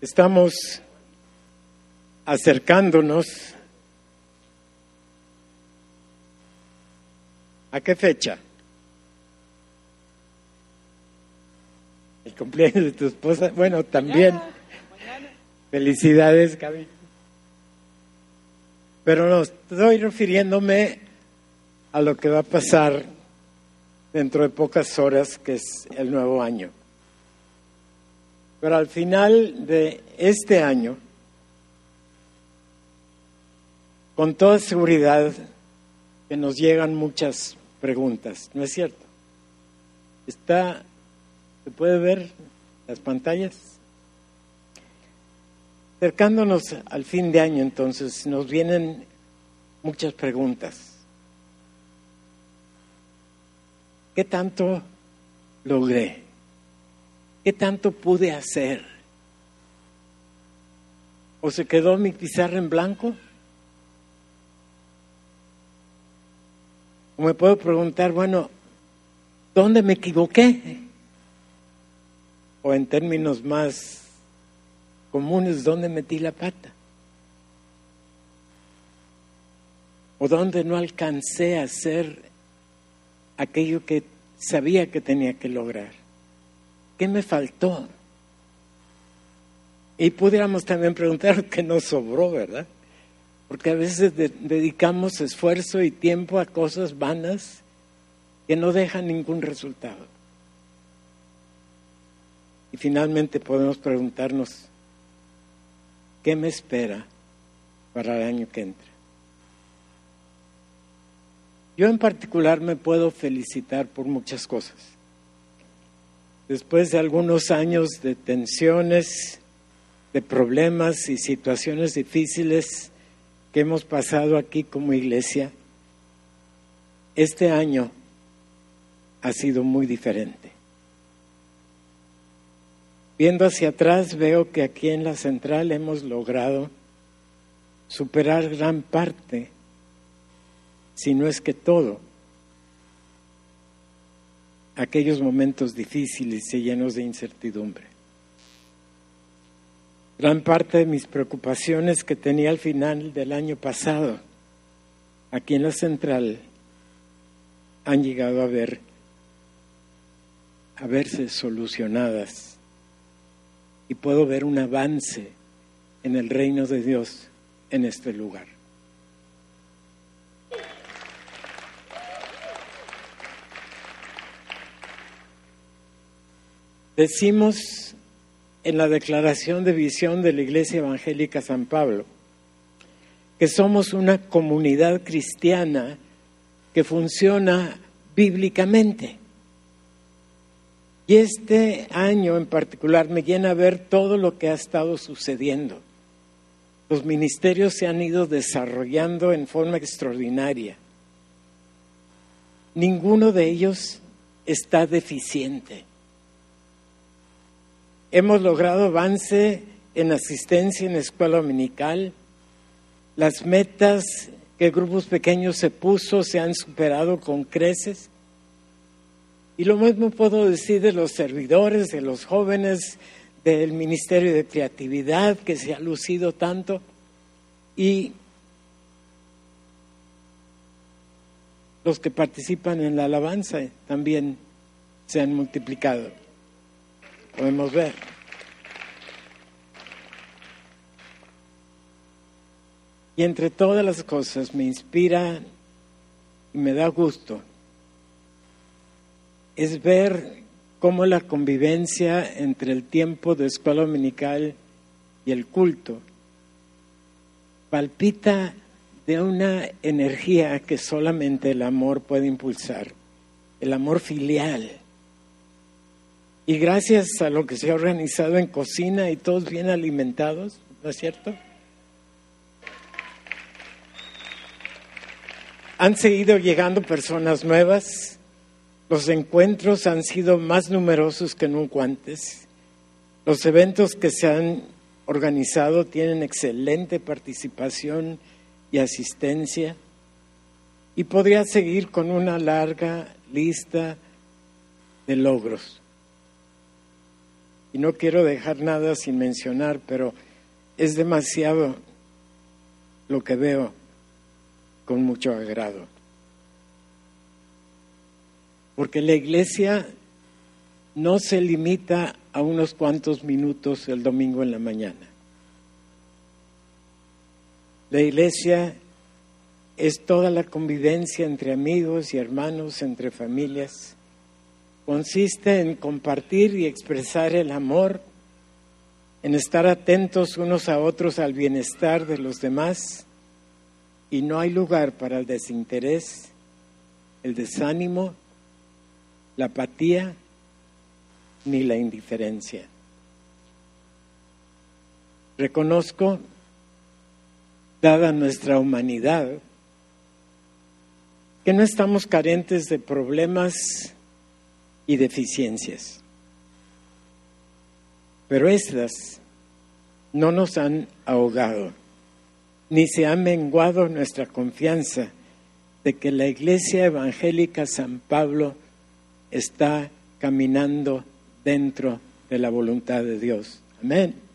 Estamos acercándonos. ¿A qué fecha? El cumpleaños de tu esposa. Bueno, también. Felicidades, Gaby. Pero no, estoy refiriéndome a lo que va a pasar dentro de pocas horas, que es el nuevo año. Pero al final de este año, con toda seguridad que nos llegan muchas preguntas, ¿no es cierto? Está, ¿se puede ver las pantallas? Acercándonos al fin de año, entonces, nos vienen muchas preguntas. ¿Qué tanto logré? ¿Qué tanto pude hacer? ¿O se quedó mi pizarra en blanco? O me puedo preguntar, bueno, ¿dónde me equivoqué? O en términos más comunes, ¿dónde metí la pata? ¿O dónde no alcancé a hacer aquello que sabía que tenía que lograr? ¿Qué me faltó? Y pudiéramos también preguntar qué nos sobró, ¿verdad? Porque a veces dedicamos esfuerzo y tiempo a cosas vanas que no dejan ningún resultado. Y finalmente podemos preguntarnos, ¿qué me espera para el año que entra? Yo en particular me puedo felicitar por muchas cosas. Después de algunos años de tensiones, de problemas y situaciones difíciles, que hemos pasado aquí como iglesia, este año ha sido muy diferente. Viendo hacia atrás veo que aquí en la central hemos logrado superar gran parte, si no es que todo, aquellos momentos difíciles y llenos de incertidumbre. Gran parte de mis preocupaciones que tenía al final del año pasado, aquí en la central, han llegado a ver a verse solucionadas y puedo ver un avance en el reino de Dios en este lugar. Decimos en la declaración de visión de la Iglesia Evangélica San Pablo, que somos una comunidad cristiana que funciona bíblicamente. Y este año en particular me llena ver todo lo que ha estado sucediendo. Los ministerios se han ido desarrollando en forma extraordinaria. Ninguno de ellos está deficiente. Hemos logrado avance en asistencia en la escuela dominical. Las metas que grupos pequeños se puso se han superado con creces. Y lo mismo puedo decir de los servidores, de los jóvenes, del Ministerio de Creatividad que se ha lucido tanto. Y los que participan en la alabanza también se han multiplicado podemos ver. Y entre todas las cosas me inspira y me da gusto es ver cómo la convivencia entre el tiempo de escuela dominical y el culto palpita de una energía que solamente el amor puede impulsar, el amor filial y gracias a lo que se ha organizado en cocina y todos bien alimentados, ¿no es cierto? Han seguido llegando personas nuevas, los encuentros han sido más numerosos que nunca antes, los eventos que se han organizado tienen excelente participación y asistencia y podría seguir con una larga lista de logros. No quiero dejar nada sin mencionar, pero es demasiado lo que veo con mucho agrado. Porque la iglesia no se limita a unos cuantos minutos el domingo en la mañana. La iglesia es toda la convivencia entre amigos y hermanos, entre familias. Consiste en compartir y expresar el amor, en estar atentos unos a otros al bienestar de los demás y no hay lugar para el desinterés, el desánimo, la apatía ni la indiferencia. Reconozco, dada nuestra humanidad, que no estamos carentes de problemas y deficiencias. Pero estas no nos han ahogado, ni se ha menguado nuestra confianza de que la Iglesia Evangélica San Pablo está caminando dentro de la voluntad de Dios. Amén.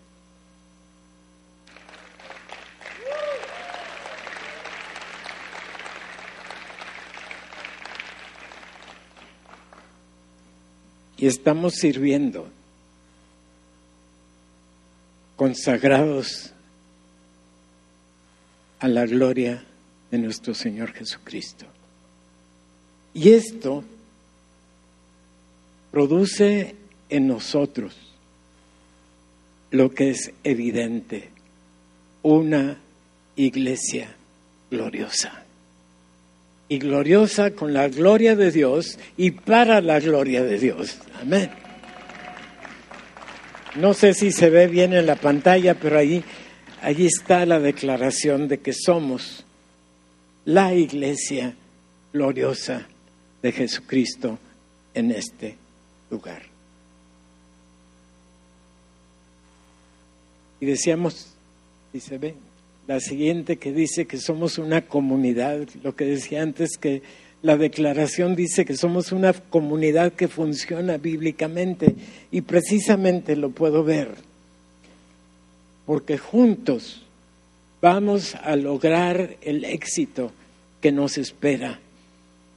Y estamos sirviendo consagrados a la gloria de nuestro Señor Jesucristo. Y esto produce en nosotros lo que es evidente, una iglesia gloriosa. Y gloriosa con la gloria de Dios y para la gloria de Dios. Amén. No sé si se ve bien en la pantalla, pero allí, está la declaración de que somos la iglesia gloriosa de Jesucristo en este lugar. Y decíamos, y se ve, la siguiente que dice que somos una comunidad, lo que decía antes que la declaración dice que somos una comunidad que funciona bíblicamente y precisamente lo puedo ver, porque juntos vamos a lograr el éxito que nos espera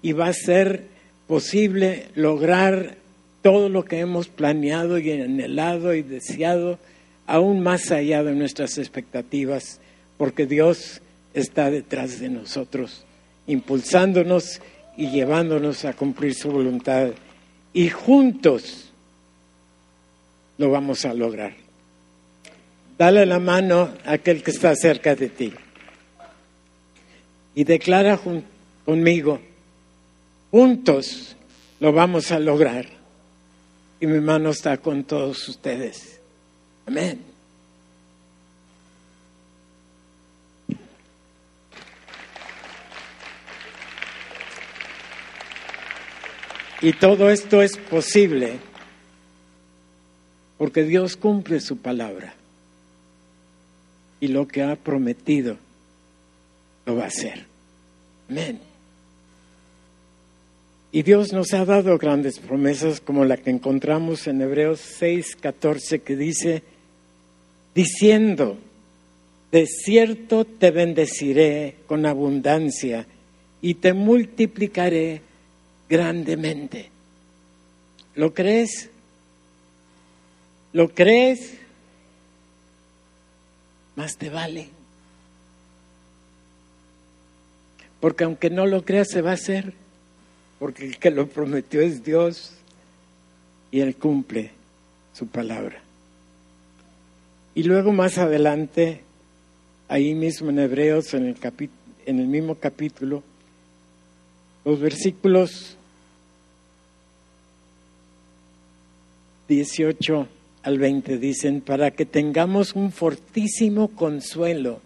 y va a ser posible lograr todo lo que hemos planeado y anhelado y deseado aún más allá de nuestras expectativas, porque Dios está detrás de nosotros, impulsándonos y llevándonos a cumplir su voluntad. Y juntos lo vamos a lograr. Dale la mano a aquel que está cerca de ti. Y declara conmigo, juntos lo vamos a lograr. Y mi mano está con todos ustedes. Amén. Y todo esto es posible porque Dios cumple su palabra y lo que ha prometido lo va a hacer. Amén. Y Dios nos ha dado grandes promesas como la que encontramos en Hebreos 6, 14 que dice, diciendo, de cierto te bendeciré con abundancia y te multiplicaré grandemente. ¿Lo crees? ¿Lo crees? Más te vale. Porque aunque no lo creas, se va a hacer. Porque el que lo prometió es Dios y Él cumple su palabra. Y luego más adelante, ahí mismo en Hebreos, en el, en el mismo capítulo, los versículos 18 al 20 dicen, para que tengamos un fortísimo consuelo.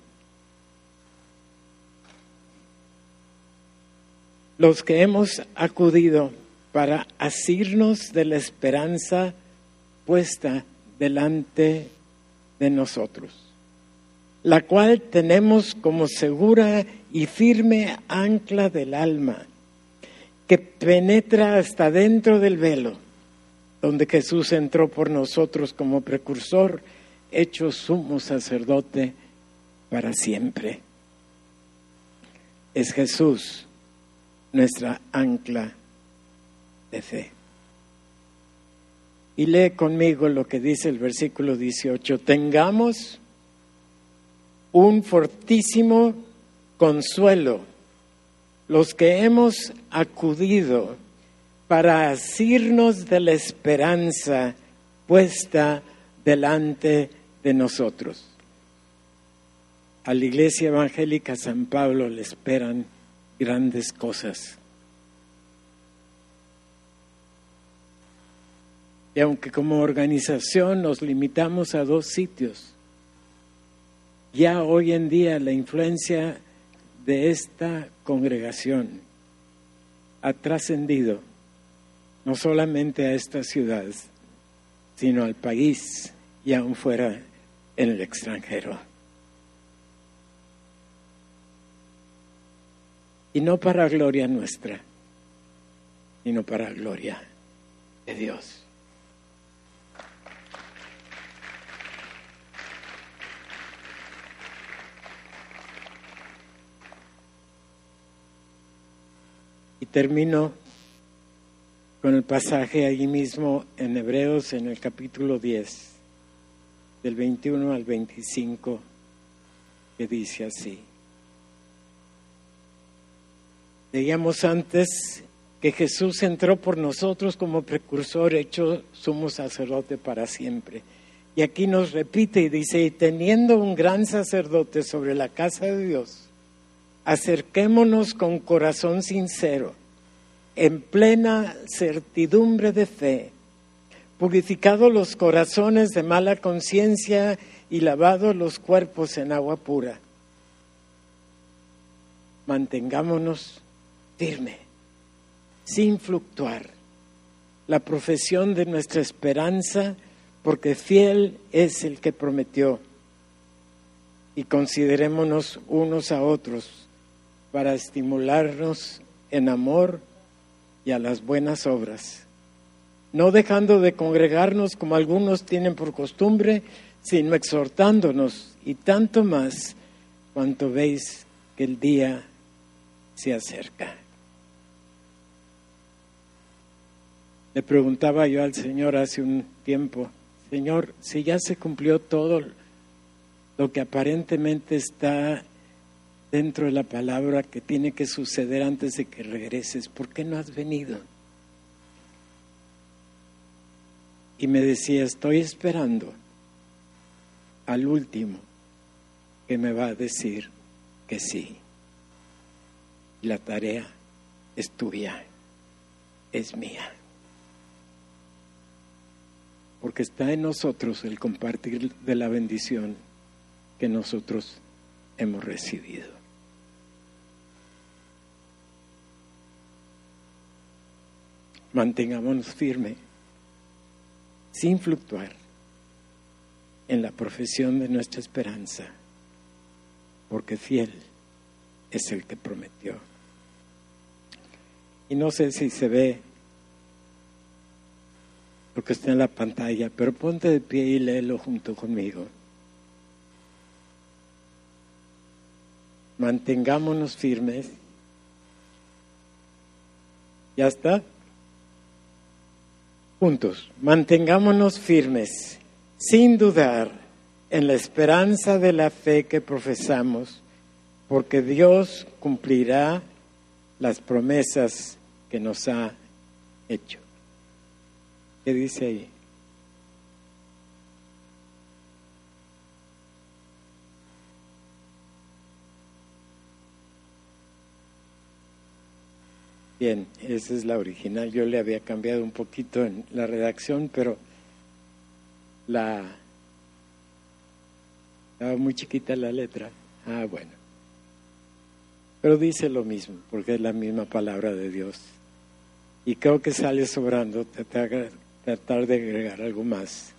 Los que hemos acudido para asirnos de la esperanza puesta delante de nosotros, la cual tenemos como segura y firme ancla del alma, que penetra hasta dentro del velo, donde Jesús entró por nosotros como precursor, hecho sumo sacerdote para siempre. Es Jesús nuestra ancla de fe. Y lee conmigo lo que dice el versículo 18. Tengamos un fortísimo consuelo los que hemos acudido para asirnos de la esperanza puesta delante de nosotros. A la Iglesia Evangélica San Pablo le esperan grandes cosas. Y aunque como organización nos limitamos a dos sitios, ya hoy en día la influencia de esta congregación ha trascendido no solamente a esta ciudad, sino al país y aún fuera en el extranjero. Y no para gloria nuestra, sino para gloria de Dios. Y termino con el pasaje allí mismo en Hebreos en el capítulo 10, del 21 al 25, que dice así. Leíamos antes que Jesús entró por nosotros como precursor, hecho sumo sacerdote para siempre. Y aquí nos repite y dice, y teniendo un gran sacerdote sobre la casa de Dios, acerquémonos con corazón sincero, en plena certidumbre de fe, purificados los corazones de mala conciencia y lavados los cuerpos en agua pura. Mantengámonos firme, sin fluctuar, la profesión de nuestra esperanza, porque fiel es el que prometió. Y considerémonos unos a otros para estimularnos en amor a las buenas obras, no dejando de congregarnos como algunos tienen por costumbre, sino exhortándonos y tanto más cuanto veis que el día se acerca. Le preguntaba yo al Señor hace un tiempo, Señor, si ya se cumplió todo lo que aparentemente está dentro de la palabra que tiene que suceder antes de que regreses, ¿por qué no has venido? Y me decía, estoy esperando al último que me va a decir que sí. La tarea es tuya, es mía. Porque está en nosotros el compartir de la bendición que nosotros hemos recibido. Mantengámonos firmes, sin fluctuar, en la profesión de nuestra esperanza, porque fiel es el que prometió. Y no sé si se ve lo que está en la pantalla, pero ponte de pie y léelo junto conmigo. Mantengámonos firmes. ¿Ya está? Juntos, mantengámonos firmes, sin dudar, en la esperanza de la fe que profesamos, porque Dios cumplirá las promesas que nos ha hecho. ¿Qué dice ahí? Bien, esa es la original. Yo le había cambiado un poquito en la redacción, pero la estaba muy chiquita la letra. Ah, bueno. Pero dice lo mismo, porque es la misma palabra de Dios. Y creo que sale sobrando tratar de agregar algo más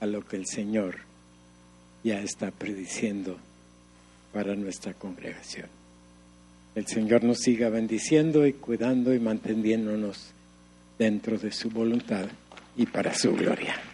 a lo que el Señor ya está prediciendo para nuestra congregación el Señor nos siga bendiciendo y cuidando y manteniéndonos dentro de su voluntad. y para su gloria.